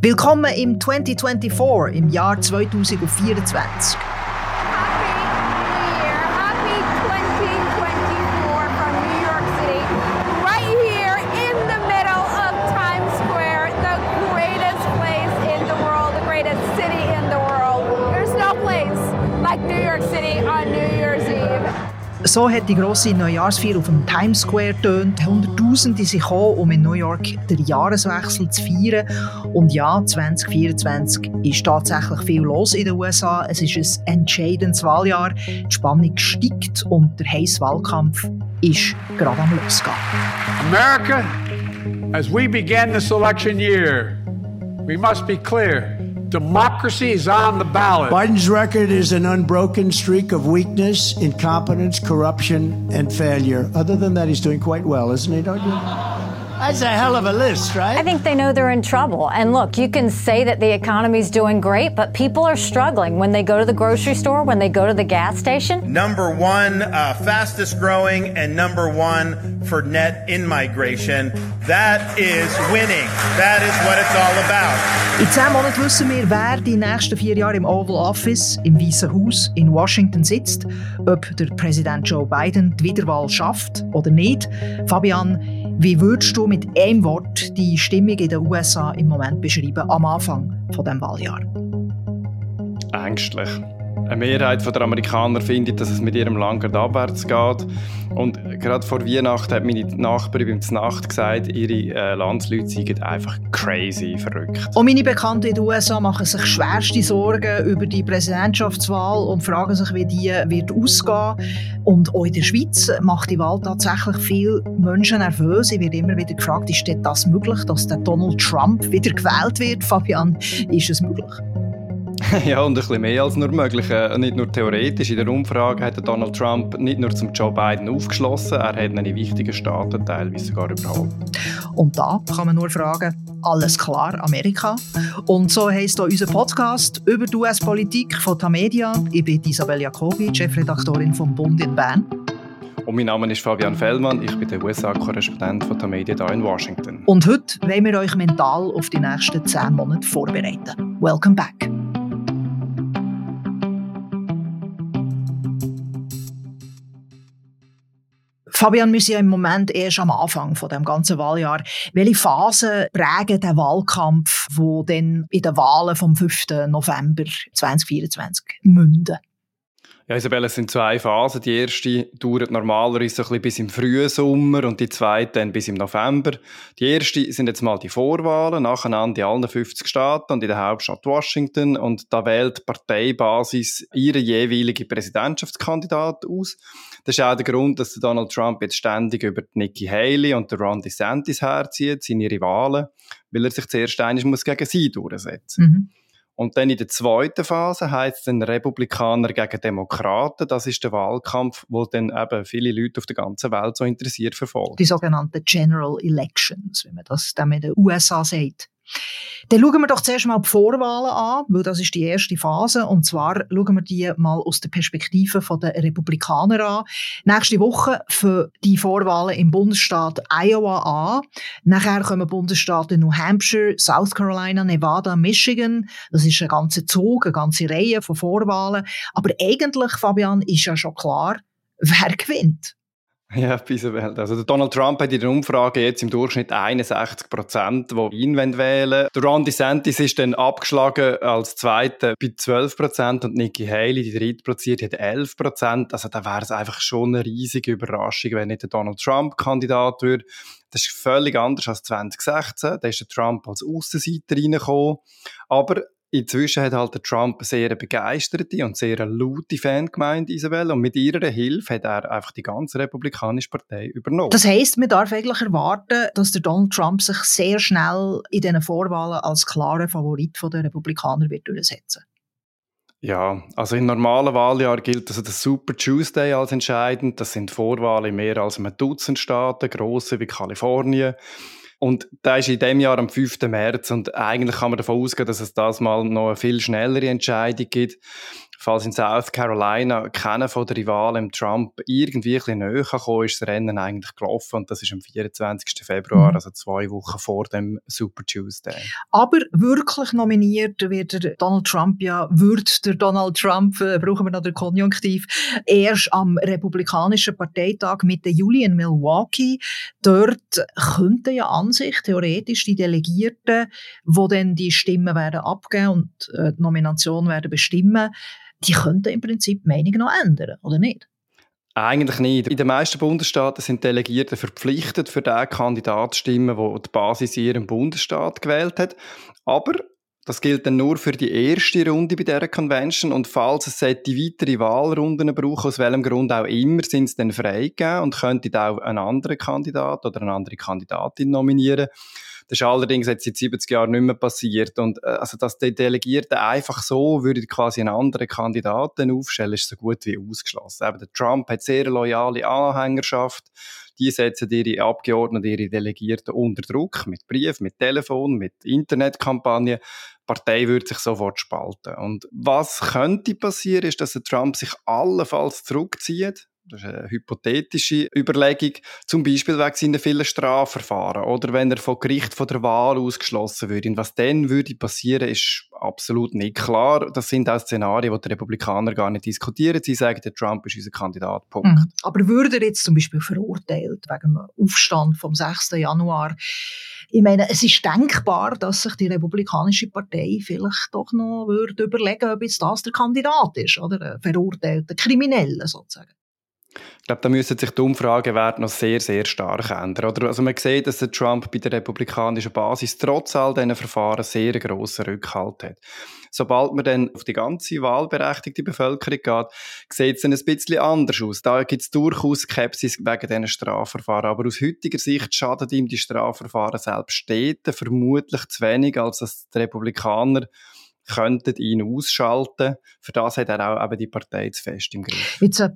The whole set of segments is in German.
Willkommen im 2024, im Jahr 2024. So hat die grosse Neujahrsfeier auf dem Times Square tönt. Hunderttausende sind gekommen, um in New York den Jahreswechsel zu feiern. Und ja, 2024 ist tatsächlich viel los in den USA. Es ist ein entscheidendes Wahljahr. Die Spannung steigt und der heiße Wahlkampf ist gerade am Losgehen. America, as we begin this election year, we must be clear. Democracy is on the ballot. Biden's record is an unbroken streak of weakness, incompetence, corruption, and failure. Other than that, he's doing quite well, isn't he? You? That's a hell of a list, right? I think they know they're in trouble. And look, you can say that the economy's doing great, but people are struggling when they go to the grocery store, when they go to the gas station. Number one, uh, fastest growing, and number one for net in migration. That is winning. That is what it's all about. In zehn Monaten wissen wir, wer die nächsten vier Jahre im Oval Office, im Weißen Haus in Washington sitzt, ob der Präsident Joe Biden die Wiederwahl schafft oder nicht. Fabian, wie würdest du mit einem Wort die Stimmung in den USA im Moment beschreiben am Anfang von dem Wahljahr? Ängstlich. Eine Mehrheit der Amerikaner findet, dass es mit ihrem Land abwärts geht. Und gerade vor Weihnachten hat meine Nachbarin beim Nacht gesagt, ihre äh, Landsleute seien einfach crazy verrückt. Und meine Bekannten in den USA machen sich schwerste Sorgen über die Präsidentschaftswahl und fragen sich, wie die wird ausgehen. Und auch in der Schweiz macht die Wahl tatsächlich viele Menschen nervös. Ich werde immer wieder gefragt, ist das möglich, dass der Donald Trump wieder gewählt wird? Fabian, ist es möglich? ja, und ein bisschen mehr als nur möglich. Äh, nicht nur theoretisch. In der Umfrage hat Donald Trump nicht nur zum Joe Biden aufgeschlossen, er hat einen wichtigen Staaten teilweise sogar überhaupt. Und da kann man nur fragen, alles klar, Amerika? Und so heisst auch unser Podcast über die US-Politik von Tamedia. Ich bin Isabel Jacobi, Chefredaktorin vom Bund in Bern. Und mein Name ist Fabian Fellmann, ich bin der USA-Korrespondent von Tamedia hier in Washington. Und heute wollen wir euch mental auf die nächsten zehn Monate vorbereiten. Welcome back. Fabian, wir sind ja im Moment erst am Anfang von dem ganzen Wahljahr. Welche Phasen prägen den Wahlkampf, wo dann in den Wahlen vom 5. November 2024 münden? Ja, Isabelle, es sind zwei Phasen. Die erste dauert normalerweise so ein bis im frühen Sommer und die zweite dann bis im November. Die erste sind jetzt mal die Vorwahlen, nacheinander in allen 50 Staaten und in der Hauptstadt Washington. Und da wählt die Parteibasis ihre jeweilige Präsidentschaftskandidat aus. Das ist auch der Grund, dass Donald Trump jetzt ständig über Nikki Haley und Ron DeSantis herzieht, seine Rivalen, weil er sich zuerst einmal muss gegen sie durchsetzen muss. Mhm. Und dann in der zweiten Phase heißt es dann Republikaner gegen Demokraten. Das ist der Wahlkampf, wo dann eben viele Leute auf der ganzen Welt so interessiert verfolgen. Die sogenannten General Elections, wie man das dann in den USA sagt. Dann schauen wir doch zuerst mal die Vorwahlen an, weil das ist die erste Phase. Und zwar schauen wir die mal aus der Perspektive der Republikaner an. Nächste Woche für die Vorwahlen im Bundesstaat Iowa an. Nachher kommen Bundesstaaten New Hampshire, South Carolina, Nevada, Michigan. Das ist ein ganzer Zug, eine ganze Reihe von Vorwahlen. Aber eigentlich, Fabian, ist ja schon klar, wer gewinnt. Ja, bis Welt. Also der Donald Trump hat in der Umfrage jetzt im Durchschnitt 61 Prozent, die ihn wählen wollen. Der Ron DeSantis ist dann abgeschlagen als Zweiter bei 12 Prozent und Nikki Haley, die drittplatzierte, hat 11 Prozent. Also da wäre es einfach schon eine riesige Überraschung, wenn nicht der Donald Trump Kandidat würde. Das ist völlig anders als 2016. Da ist der Trump als Außenseiter reingekommen. Aber Inzwischen hat halt der Trump eine sehr begeisterte und sehr laute Fangemeinde Isabel und mit ihrer Hilfe hat er einfach die ganze republikanische Partei übernommen. Das heißt, man darf eigentlich erwarten, dass der Donald Trump sich sehr schnell in diesen Vorwahlen als klarer Favorit der Republikaner wird durchsetzen. Ja, also in normalen Wahljahren gilt also der Super Tuesday als entscheidend. Das sind Vorwahlen in mehr als einem Dutzend Staaten, grosse wie Kalifornien. Und da ist in dem Jahr am 5. März und eigentlich kann man davon ausgehen, dass es das mal noch eine viel schnellere Entscheidung gibt. Falls in South Carolina keiner von den Rivalen Trump irgendwie ein bisschen näher kam, ist das Rennen eigentlich gelaufen und das ist am 24. Februar, mhm. also zwei Wochen vor dem Super Tuesday. Aber wirklich nominiert wird Donald Trump ja, wird der Donald Trump, äh, brauchen wir noch den Konjunktiv, erst am Republikanischen Parteitag Mitte Juli in Milwaukee. Dort könnten ja an sich theoretisch die Delegierten, wo dann die Stimmen werden abgeben und äh, die Nomination werden bestimmen, die könnten im Prinzip die Meinung noch ändern, oder nicht? Eigentlich nicht. In den meisten Bundesstaaten sind Delegierte verpflichtet, für den Kandidat zu stimmen, der die Basis in ihrem Bundesstaat gewählt hat. Aber das gilt dann nur für die erste Runde bei dieser Convention und falls es die weitere Wahlrunden braucht, aus welchem Grund auch immer, sind sie dann freigegeben und könnten auch einen anderen Kandidat oder eine andere Kandidatin nominieren. Das ist allerdings jetzt seit 70 Jahren nicht mehr passiert. Und äh, also, dass die Delegierten einfach so würden quasi einen anderen Kandidaten aufstellen, ist so gut wie ausgeschlossen. Eben, der Trump hat sehr loyale Anhängerschaft. Die setzen ihre Abgeordneten, ihre Delegierten unter Druck mit Brief, mit Telefon, mit Internetkampagnen. Die Partei würde sich sofort spalten. Und was könnte passieren, ist, dass der Trump sich allenfalls zurückzieht das ist eine hypothetische Überlegung, zum Beispiel wegen seiner vielen Strafverfahren oder wenn er vom Gericht von der Wahl ausgeschlossen würde. Und was dann würde passieren, ist absolut nicht klar. Das sind auch Szenarien, die die Republikaner gar nicht diskutieren. Sie sagen, der Trump ist unser Kandidat, Punkt. Mhm. Aber würde er jetzt zum Beispiel verurteilt wegen dem Aufstand vom 6. Januar? Ich meine, es ist denkbar, dass sich die Republikanische Partei vielleicht doch noch würde überlegen, ob jetzt das der Kandidat ist, oder? Ein verurteilter Krimineller sozusagen. Ich glaube, da müssen sich die Umfragewerte noch sehr, sehr stark ändern. Oder? Also man sieht, dass der Trump bei der republikanischen Basis trotz all diesen Verfahren sehr grossen Rückhalt hat. Sobald man dann auf die ganze wahlberechtigte Bevölkerung geht, sieht es dann ein bisschen anders aus. Da gibt es durchaus Skepsis wegen diesen Strafverfahren. Aber aus heutiger Sicht schadet ihm die Strafverfahren selbst Städten vermutlich zu wenig, als dass die Republikaner könnten ihn ausschalten. Für das hat er auch eben die Partei zu fest im Griff. Jetzt, äh,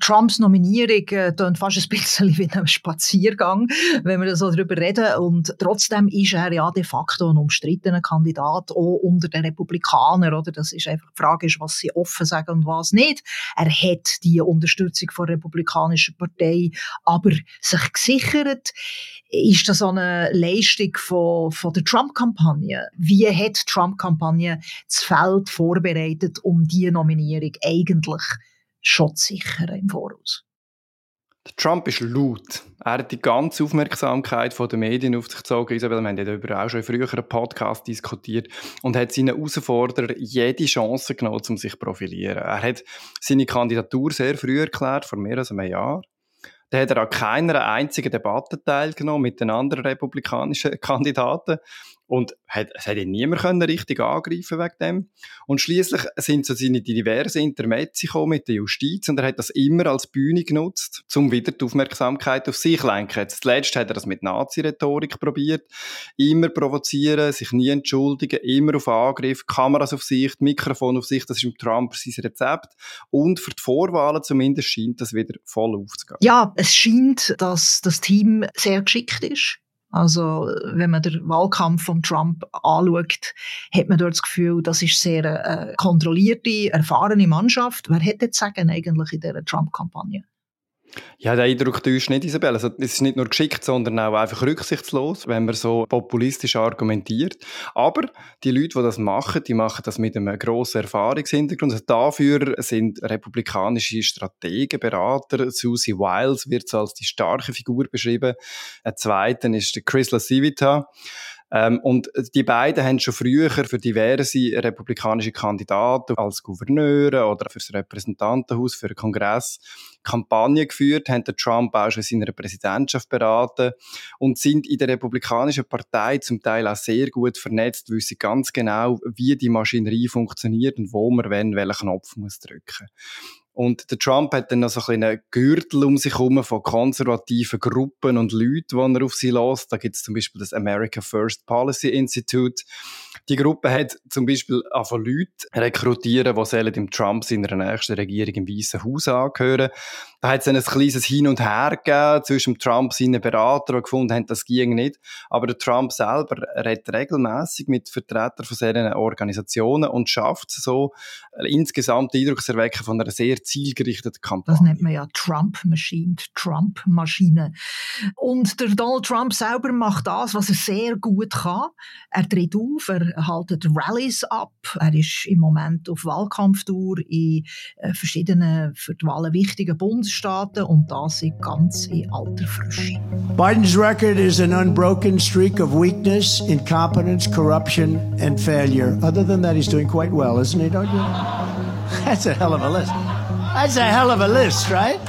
Trumps Nominierung äh, fast ein bisschen wie ein Spaziergang, wenn wir so darüber reden. Und trotzdem ist er ja de facto ein umstrittener Kandidat, auch unter den Republikanern. Oder? Das ist einfach die Frage, ist, was sie offen sagen und was nicht. Er hat die Unterstützung der Republikanischen Partei aber sich gesichert. Ist das eine Leistung von, von der Trump-Kampagne? Wie hat die Trump-Kampagne das Feld vorbereitet, um diese Nominierung eigentlich schon zu sichern im Voraus? Trump ist laut. Er hat die ganze Aufmerksamkeit der Medien auf sich gezogen. Isabel, wir haben darüber auch schon in früheren Podcasts diskutiert und hat seinen Herausforderer jede Chance genommen, um sich zu profilieren. Er hat seine Kandidatur sehr früh erklärt, vor mehr als einem Jahr. Da hat er an keiner einzigen Debatte teilgenommen mit den anderen republikanischen Kandidaten. Und hat, es hat ihn niemand können richtig angreifen wegen dem. Und schließlich sind so seine diversen Intermezzi mit der Justiz und er hat das immer als Bühne genutzt, um wieder die Aufmerksamkeit auf sich zu lenken. Zuletzt hat er das mit Nazi-Rhetorik probiert. Immer provozieren, sich nie entschuldigen, immer auf Angriff, Kameras auf sich, Mikrofon auf sich, das ist im Trump sein Rezept. Und für die Vorwahlen zumindest scheint das wieder voll aufzugehen. Ja, es scheint, dass das Team sehr geschickt ist also, wenn man den Wahlkampf von Trump anschaut, hat man dort das Gefühl, das ist sehr äh, kontrollierte, erfahrene Mannschaft. Wer hätte jetzt sagen eigentlich in dieser Trump-Kampagne? Ja, der Eindruck täuscht nicht, Isabel. Also, es ist nicht nur geschickt, sondern auch einfach rücksichtslos, wenn man so populistisch argumentiert. Aber die Leute, die das machen, die machen das mit einem grossen Erfahrungshintergrund. Also dafür sind republikanische Strategen, Berater. Susie Wiles wird so als die starke Figur beschrieben. Ein zweiter ist Chris LaCivita. Ähm, und die beiden haben schon früher für diverse republikanische Kandidaten als Gouverneure oder fürs Repräsentantenhaus, für den Kongress Kampagne geführt, haben den Trump auch schon in seiner Präsidentschaft beraten und sind in der Republikanischen Partei zum Teil auch sehr gut vernetzt, wissen ganz genau, wie die Maschinerie funktioniert und wo man wenn welchen Knopf muss drücken Und der Trump hat dann noch so ein einen Gürtel um sich herum von konservativen Gruppen und Leuten, die er auf sie lässt. Da gibt es zum Beispiel das America First Policy Institute. Die Gruppe hat zum Beispiel von Leuten rekrutieren, die dem Trump seiner nächsten Regierung im Weißen Haus angehören. Da hat es ein kleines Hin und Her gegeben zwischen Trump und seinen Beratern, die gefunden haben, das ging nicht. Aber der Trump selber redet regelmäßig mit Vertretern von solchen Organisationen und schafft so insgesamt den Eindruck zu erwecken von einer sehr zielgerichteten Kampagne. Das nennt man ja Trump-Maschine, Trump-Maschine. Und der Donald Trump selber macht das, was er sehr gut kann. Er tritt auf, er haltet Rallies ab, er ist im Moment auf Wahlkampftour in äh, verschiedenen für die Wahlen wichtigen Bundesstaaten und das in ganz in alter Frische. Biden's record is an unbroken streak of weakness, incompetence, corruption and failure. Other than that, he's doing quite well, isn't he? Don't you? That's a hell of a list. That's a hell of a list, right?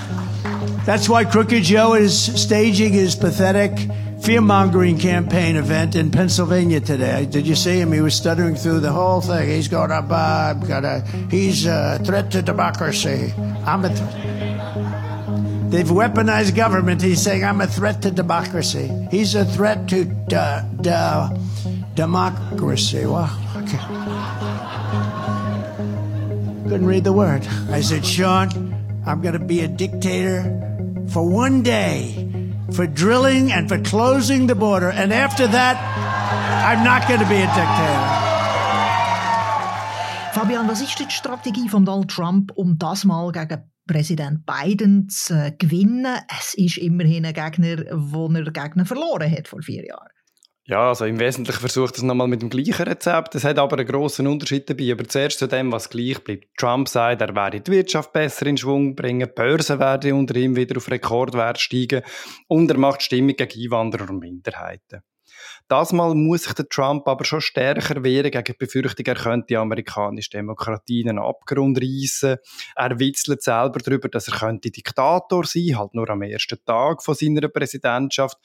That's why Crooked Joe is staging his pathetic fear mongering campaign event in Pennsylvania today. Did you see him? He was stuttering through the whole thing. He's going to, uh, gonna, he's a threat to democracy. I'm a. They've weaponized government. He's saying, I'm a threat to democracy. He's a threat to uh, uh, democracy. Well, okay. Couldn't read the word. I said, Sean, I'm going to be a dictator for one day for drilling and for closing the border. And after that, I'm not going to be a dictator. Fabian, was ist die Strategie von Donald Trump, um das mal gegen Präsident Biden zu gewinnen? Es ist immerhin ein Gegner, wo er Gegner verloren hat vor vier Jahren. Ja, also im Wesentlichen versucht es nochmal mit dem gleichen Rezept. Es hat aber einen grossen Unterschied dabei. Aber zuerst zu dem, was gleich bleibt. Trump sagt, er werde die Wirtschaft besser in Schwung bringen, die Börsen werden unter ihm wieder auf Rekordwert steigen und er macht Stimmung gegen Einwanderer und Minderheiten. Das Mal muss sich der Trump aber schon stärker wehren gegen die Befürchtung, er könnte die amerikanische Demokratie in einen Abgrund reissen. Er witzelt selber darüber, dass er könnte Diktator sein, halt nur am ersten Tag von seiner Präsidentschaft.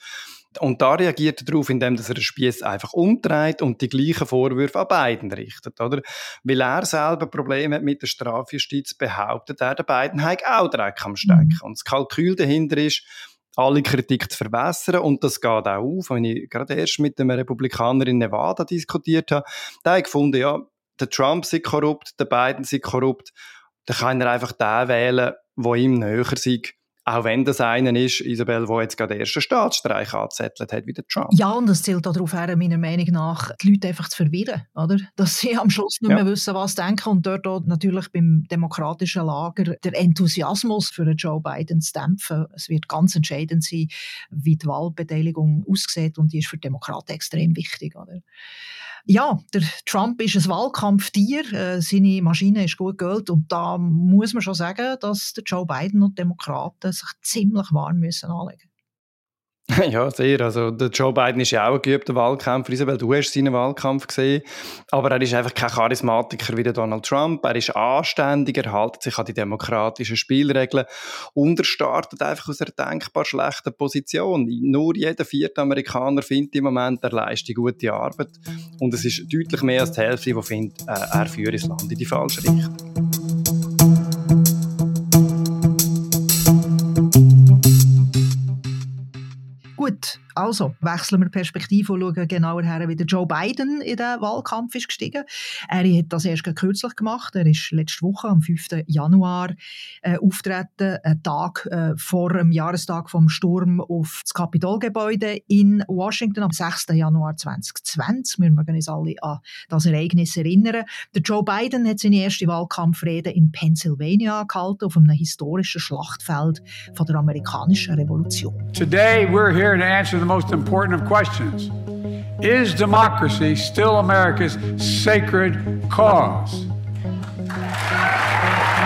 Und da reagiert er darauf, indem er den Spieß einfach umdreht und die gleichen Vorwürfe an beiden richtet, oder? Weil er selber Probleme hat mit der Strafjustiz, behauptet er, der Biden hat auch Dreck am Stecken. Mhm. Und das Kalkül dahinter ist, alle Kritik zu verbessern und das geht auch auf. Wenn ich gerade erst mit einem Republikaner in Nevada diskutiert habe, da habe ich gefunden, ja, der Trump ist korrupt, der Biden ist korrupt, dann kann er einfach den wählen, der ihm näher ist auch wenn das einer ist, Isabel, der jetzt gerade den ersten Staatsstreich angezettelt hat, wie der Trump. Ja, und das zählt darauf her, meiner Meinung nach, die Leute einfach zu verwirren, oder? Dass sie am Schluss nicht ja. mehr wissen, was denken und dort auch natürlich beim demokratischen Lager der Enthusiasmus für Joe Biden zu dämpfen. Es wird ganz entscheidend sein, wie die Wahlbeteiligung aussieht und die ist für Demokraten extrem wichtig, oder? Ja, der Trump ist ein Wahlkampftier, äh, seine Maschine ist gut geölt und da muss man schon sagen, dass der Joe Biden und die Demokraten sich ziemlich warm müssen anlegen Ja, sehr. Also, der Joe Biden ist ja auch ein geübter Wahlkämpfer. Isabel, du hast seinen Wahlkampf gesehen. Aber er ist einfach kein Charismatiker wie der Donald Trump. Er ist anständig, er hält sich an die demokratischen Spielregeln und er startet einfach aus einer denkbar schlechten Position. Nur jeder vierte Amerikaner findet im Moment, er leistet gute Arbeit. Und es ist deutlich mehr als die Hälfte, die findet, äh, er führt das Land in die falsche Richtung. Gut, also wechseln wir Perspektive und schauen genauer her, wie der Joe Biden in den Wahlkampf ist gestiegen. Er hat das erst kürzlich gemacht. Er ist letzte Woche, am 5. Januar, äh, auftreten, einen Tag äh, vor dem Jahrestag vom Sturm auf das Kapitolgebäude in Washington am 6. Januar 2020. Wir mögen uns alle an das Ereignis erinnern. Der Joe Biden hat seine erste Wahlkampfrede in Pennsylvania gehalten, auf einem historischen Schlachtfeld von der amerikanischen Revolution. Today we're here to answer the most important of questions Is democracy still America's sacred cause?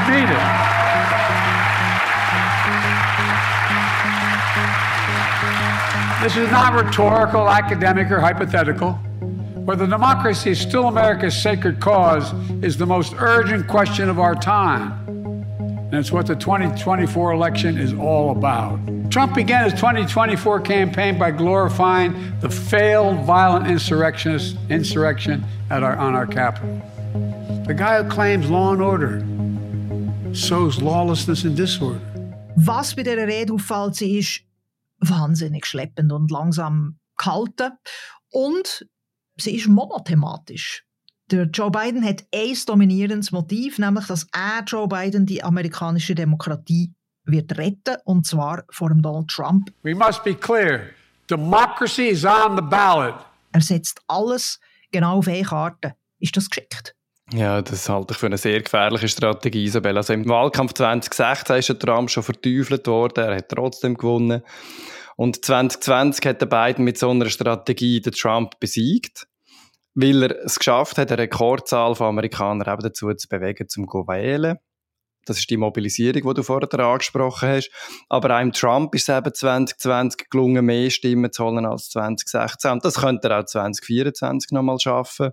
Meet it. This is not rhetorical, academic, or hypothetical. Whether democracy is still America's sacred cause is the most urgent question of our time. It's what the 2024 election is all about. Trump began his 2024 campaign by glorifying the failed violent insurrectionist insurrection at our, on our Capitol. The guy who claims law and order sows lawlessness and disorder. Was bei dieser Rede auffällt, sie ist wahnsinnig schleppend und langsam gehalten. Und sie ist monothematisch. Der Joe Biden hat ein dominierendes Motiv, nämlich dass er, Joe Biden, die amerikanische Demokratie wird retten, und zwar vor dem Donald Trump. We must be clear. Democracy is on the ballot. Er setzt alles genau auf eine Karte. Ist das geschickt? Ja, das halte ich für eine sehr gefährliche Strategie, Isabel. Also im Wahlkampf 2016 ist der Trump schon verteufelt worden, er hat trotzdem gewonnen. Und 2020 hat der Biden mit so einer Strategie den Trump besiegt, weil er es geschafft hat, eine Rekordzahl von Amerikanern eben dazu zu bewegen, zum zu wählen. Das ist die Mobilisierung, die du vorher angesprochen hast. Aber einem Trump ist es eben 2020 gelungen, mehr Stimmen zu holen als 2016. Und das könnte er auch 2024 nochmal schaffen.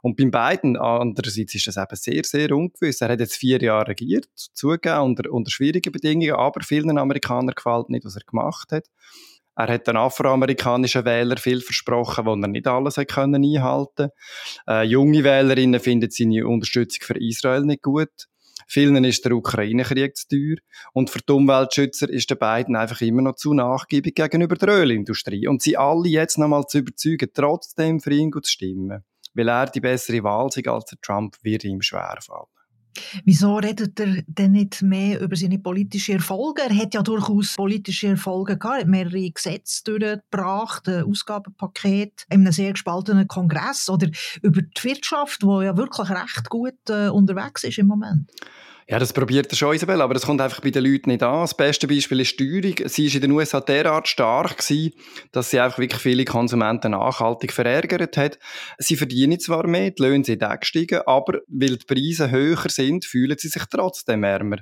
Und beim Biden andererseits ist das eben sehr, sehr ungewiss. Er hat jetzt vier Jahre regiert, zugegeben, unter, unter schwierigen Bedingungen, aber vielen Amerikanern gefällt nicht, was er gemacht hat. Er hat den afroamerikanischen Wählern viel versprochen, wo er nicht alles hat können einhalten. Äh, junge Wählerinnen finden seine Unterstützung für Israel nicht gut. Vielen ist der Ukraine-Krieg zu teuer. Und für die Umweltschützer ist der Biden einfach immer noch zu nachgiebig gegenüber der Ölindustrie. Und sie alle jetzt nochmal zu überzeugen, trotzdem für ihn zu stimmen. Weil er die bessere Wahl sei als Trump, wird ihm schwerfallen. Wieso redet er denn nicht mehr über seine politischen Erfolge? Er hat ja durchaus politische Erfolge gehabt, er hat mehrere Gesetze durchgebracht, ein Ausgabenpaket in einem sehr gespaltenen Kongress oder über die Wirtschaft, die ja wirklich recht gut äh, unterwegs ist im Moment. Ja, das probiert er schon, Isabel, aber das kommt einfach bei den Leuten nicht an. Das beste Beispiel ist Steuerung. Sie ist in den USA derart stark gewesen, dass sie einfach wirklich viele Konsumenten nachhaltig verärgert hat. Sie verdienen zwar mehr, die Löhne sind gestiegen, aber weil die Preise höher sind, fühlen sie sich trotzdem ärmer.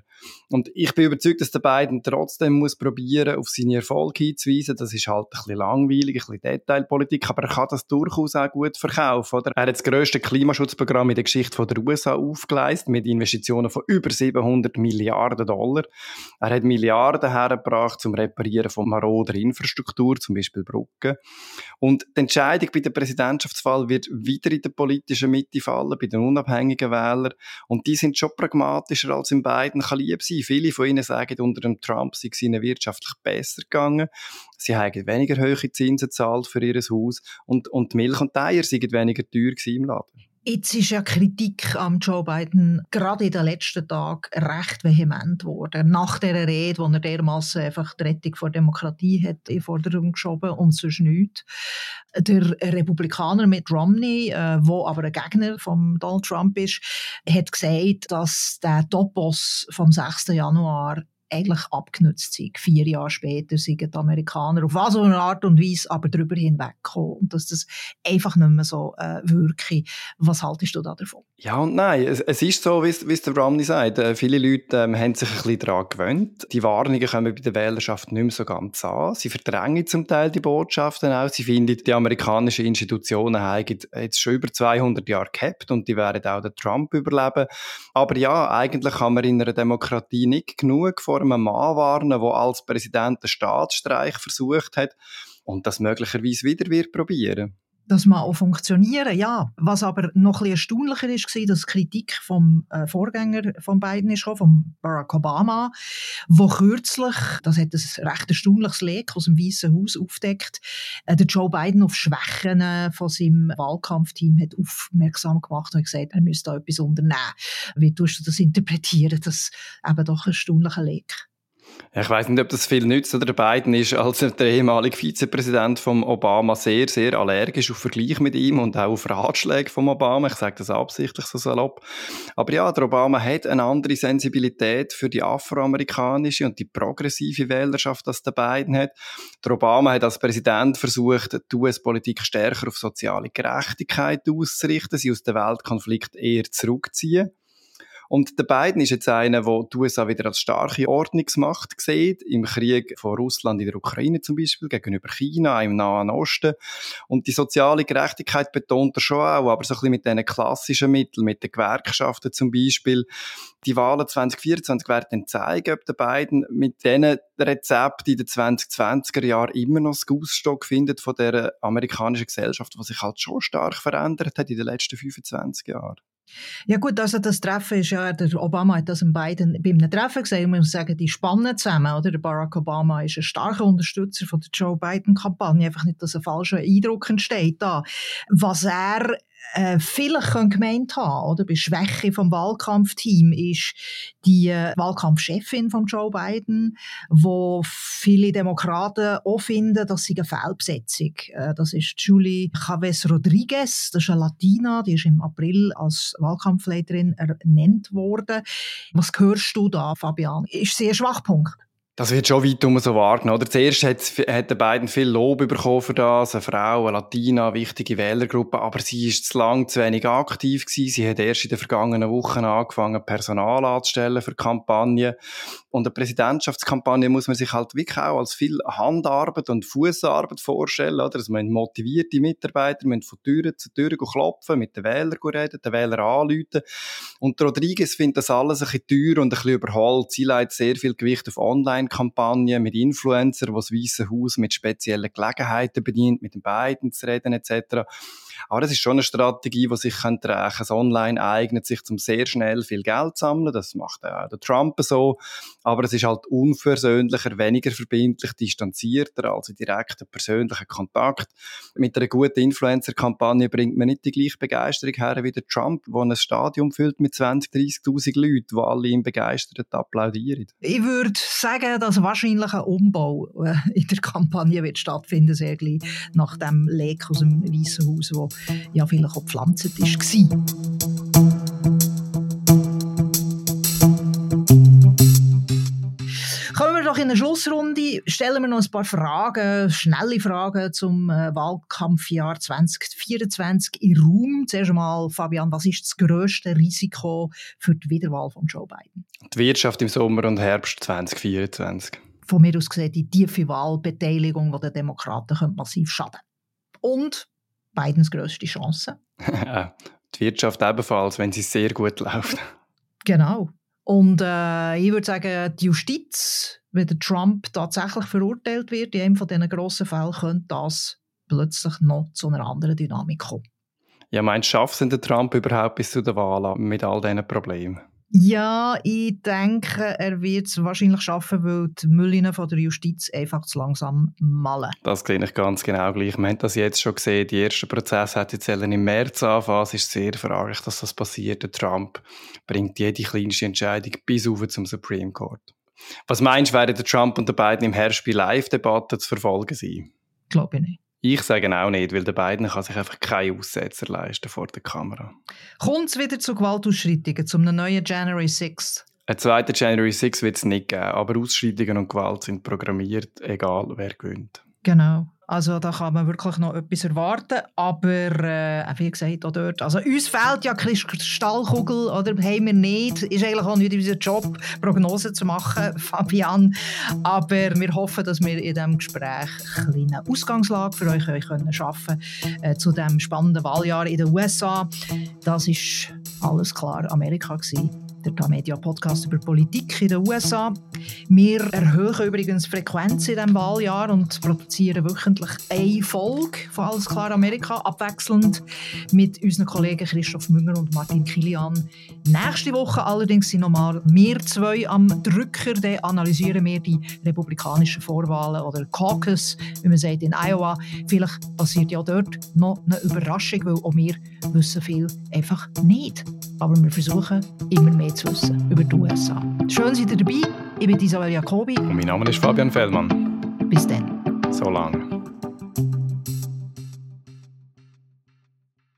Und ich bin überzeugt, dass der beiden trotzdem muss probieren, auf seine Erfolge hinzuweisen. Das ist halt ein bisschen langweilig, ein bisschen Detailpolitik, aber er kann das durchaus auch gut verkaufen, oder? Er hat das grösste Klimaschutzprogramm in der Geschichte der USA aufgeleistet, mit Investitionen von über 700 Milliarden Dollar. Er hat Milliarden hergebracht zum Reparieren von maroder Infrastruktur, zum Beispiel Brücken. Und die Entscheidung bei der Präsidentschaftswahl wird wieder in der politischen Mitte fallen, bei den unabhängigen Wählern. Und die sind schon pragmatischer als in beiden kann lieb sein. Viele von ihnen sagen, unter dem Trump sei es ihnen wirtschaftlich besser gegangen. Sie haben weniger hohe Zinsen gezahlt für ihr Haus und, und Milch und Eier seien weniger teuer im Laden. Jetzt ist ja Kritik am Joe Biden gerade in den letzten Tagen recht vehement geworden. Nach der Rede, wo er dermaßen einfach die Rettung der Demokratie hat in Forderung geschoben und sonst nichts. Der Republikaner Mitt Romney, äh, wo aber ein Gegner von Donald Trump ist, hat gesagt, dass der Topos vom 6. Januar eigentlich abgenutzt sind. Vier Jahre später sind die Amerikaner auf was eine Art und Weise aber darüber hinweggekommen und dass das einfach nicht mehr so äh, wirke. Was haltest du da davon? Ja und nein, es, es ist so, wie es der Romney sagt. Äh, viele Leute ähm, haben sich ein bisschen daran gewöhnt. Die Warnungen kommen bei der Wählerschaft nicht mehr so ganz an. Sie verdrängen zum Teil die Botschaften auch. Sie finden, die amerikanischen Institutionen haben jetzt schon über 200 Jahre gehabt und die werden auch den Trump überleben. Aber ja, eigentlich kann man in einer Demokratie nicht genug vor einem Mann warnen, der als Präsident den Staatsstreich versucht hat und das möglicherweise wieder wird probieren das mal auch funktionieren, ja. Was aber noch ein bisschen erstaunlicher ist, war, dass Kritik vom äh, Vorgänger von Biden ist von Barack Obama, wo kürzlich, das hat ein recht erstaunliches Leak aus dem Weißen Haus aufdeckt, äh, der Joe Biden auf Schwächen äh, von seinem Wahlkampfteam hat aufmerksam gemacht und gesagt, er müsste da etwas unternehmen. Wie tust du das interpretieren, das eben doch ein erstaunlicher Leak? Ich weiß nicht, ob das viel nützt oder Biden ist als der ehemalige Vizepräsident von Obama sehr, sehr allergisch auf Vergleich mit ihm und auch auf Ratschläge von Obama. Ich sage das absichtlich so salopp. Aber ja, der Obama hat eine andere Sensibilität für die afroamerikanische und die progressive Wählerschaft, als der Biden hat. Der Obama hat als Präsident versucht, die US-Politik stärker auf soziale Gerechtigkeit auszurichten, sie aus dem Weltkonflikt eher zurückziehen. Und der Biden ist jetzt einer, der die USA wieder als starke Ordnungsmacht sieht, im Krieg von Russland in der Ukraine zum Beispiel, gegenüber China, im Nahen Osten. Und die soziale Gerechtigkeit betont er schon auch, aber so ein bisschen mit diesen klassischen Mitteln, mit den Gewerkschaften zum Beispiel. Die Wahlen 2024 werden dann zeigen, ob der Biden mit diesen Rezepten in den 2020er Jahren immer noch das Ausstock findet von der amerikanischen Gesellschaft, was sich halt schon stark verändert hat in den letzten 25 Jahren. Ja gut, also das Treffen ist ja, der Obama hat das in beiden, bei einem Treffen gesagt, ich muss sagen, die spannen zusammen, oder? Der Barack Obama ist ein starker Unterstützer von der Joe Biden-Kampagne, einfach nicht, dass ein falscher Eindruck entsteht da. Was er äh, vielleicht gemeint haben, oder? Bei Schwäche vom Wahlkampfteam ist die Wahlkampfchefin von Joe Biden, wo viele Demokraten auch finden, dass sie eine Fehlbesetzung. Äh, das ist Julie Chavez Rodriguez, das ist eine Latina, die ist im April als Wahlkampfleiterin ernannt worden. Was hörst du da, Fabian? Ist sie ein Schwachpunkt? Das wird schon weit um so wahrgenommen. Oder zuerst hat, hat der beiden viel Lob bekommen für das. Eine Frau, eine Latina, wichtige Wählergruppe. Aber sie ist zu lang zu wenig aktiv gewesen. Sie hat erst in den vergangenen Wochen angefangen, Personal anzustellen für Kampagnen. Und eine Präsidentschaftskampagne muss man sich halt wirklich auch als viel Handarbeit und Fußarbeit vorstellen, oder? Also man motivierte Mitarbeiter, müssen von Tür zu Tür klopfen, mit den Wählern reden, den Wählern anrufen. Und Rodriguez findet das alles ein bisschen teuer und ein bisschen überholt. Sie leitet sehr viel Gewicht auf Online Online-Kampagne mit Influencern, die das Weiße Haus mit speziellen Gelegenheiten bedient, mit den beiden zu reden etc. Aber das ist schon eine Strategie, die sich tragen könnte. Das Online eignet sich zum sehr schnell viel Geld zu sammeln. Das macht auch der Trump so. Aber es ist halt unversöhnlicher, weniger verbindlich, distanzierter, also direkter persönlicher Kontakt. Mit einer guten Influencer-Kampagne bringt man nicht die gleiche Begeisterung her wie der Trump, der ein Stadion füllt mit 20, 30.000 Leuten, die alle ihm begeistert applaudieren. Ich würde sagen, dass wahrscheinlich ein Umbau äh, in der Kampagne wird stattfinden, sehr gleich nach dem Leck aus dem Weißen Haus, wo ja vielleicht auch gepflanzt war. Kommen wir doch in eine Schlussrunde. Stellen wir noch ein paar Fragen, schnelle Fragen zum äh, Wahlkampfjahr 2024 in Raum. Zuerst einmal, Fabian, was ist das grösste Risiko für die Wiederwahl von Joe Biden? Die Wirtschaft im Sommer und Herbst 2024. Von mir aus gesehen die tiefe Wahlbeteiligung, die den Demokraten massiv schaden Und Bidens grösste Chance. die Wirtschaft ebenfalls, wenn sie sehr gut läuft. Genau. Und äh, ich würde sagen, die Justiz, wenn der Trump tatsächlich verurteilt wird, in einem von diesen grossen Fällen, könnte das plötzlich noch zu einer anderen Dynamik kommen. Ja, meinst du, schafft es der Trump überhaupt bis zu der Wahl mit all diesen Problemen? Ja, ich denke, er wird es wahrscheinlich schaffen, weil die Müllinen von der Justiz einfach zu langsam malen. Das sehe ich ganz genau gleich. Wir haben das jetzt schon gesehen. Die erste Prozess hat jetzt im März angefangen. Es ist sehr fraglich, dass das passiert. Der Trump bringt jede kleinste Entscheidung bis auf zum Supreme Court. Was meinst du, werden der Trump und der Biden im Herbst bei Live-Debatten zu verfolgen sein? Glaube ich nicht. Ich sage auch nicht, weil der beiden kann sich einfach keine Aussetzer leisten vor der Kamera. Kommt es wieder zu Gewaltausschreitungen, zum neuen January 6? Ein zweiter January 6 wird es nicht geben, aber Ausschreitungen und Gewalt sind programmiert, egal wer gewinnt. Genau. Also da kann man wirklich noch etwas erwarten, aber äh, wie gesagt, auch dort, also uns fehlt ja Kristallkugel, oder? Haben wir nicht, ist eigentlich auch nicht unser Job, Prognosen zu machen, Fabian, aber wir hoffen, dass wir in diesem Gespräch eine kleine Ausgangslage für euch, euch können schaffen äh, zu dem spannenden Wahljahr in den USA. Das ist alles klar Amerika gewesen der Tamedia Podcast über Politik in den USA. Wir erhöhen übrigens die Frequenz in diesem Wahljahr und produzieren wöchentlich eine Folge von Alles klar Amerika, abwechselnd mit unseren Kollegen Christoph Münger und Martin Kilian. Nächste Woche allerdings sind nochmal wir zwei am Drücker. Dann analysieren wir die republikanischen Vorwahlen oder Caucus, wie man sagt, in Iowa. Vielleicht passiert ja dort noch eine Überraschung, weil auch wir wissen viel einfach nicht. Aber wir versuchen immer mehr zu wissen über die USA. Schön, seid ihr dabei. Ich bin Isabel Jacobi. Und mein Name ist Fabian Fellmann. Bis dann. So lange.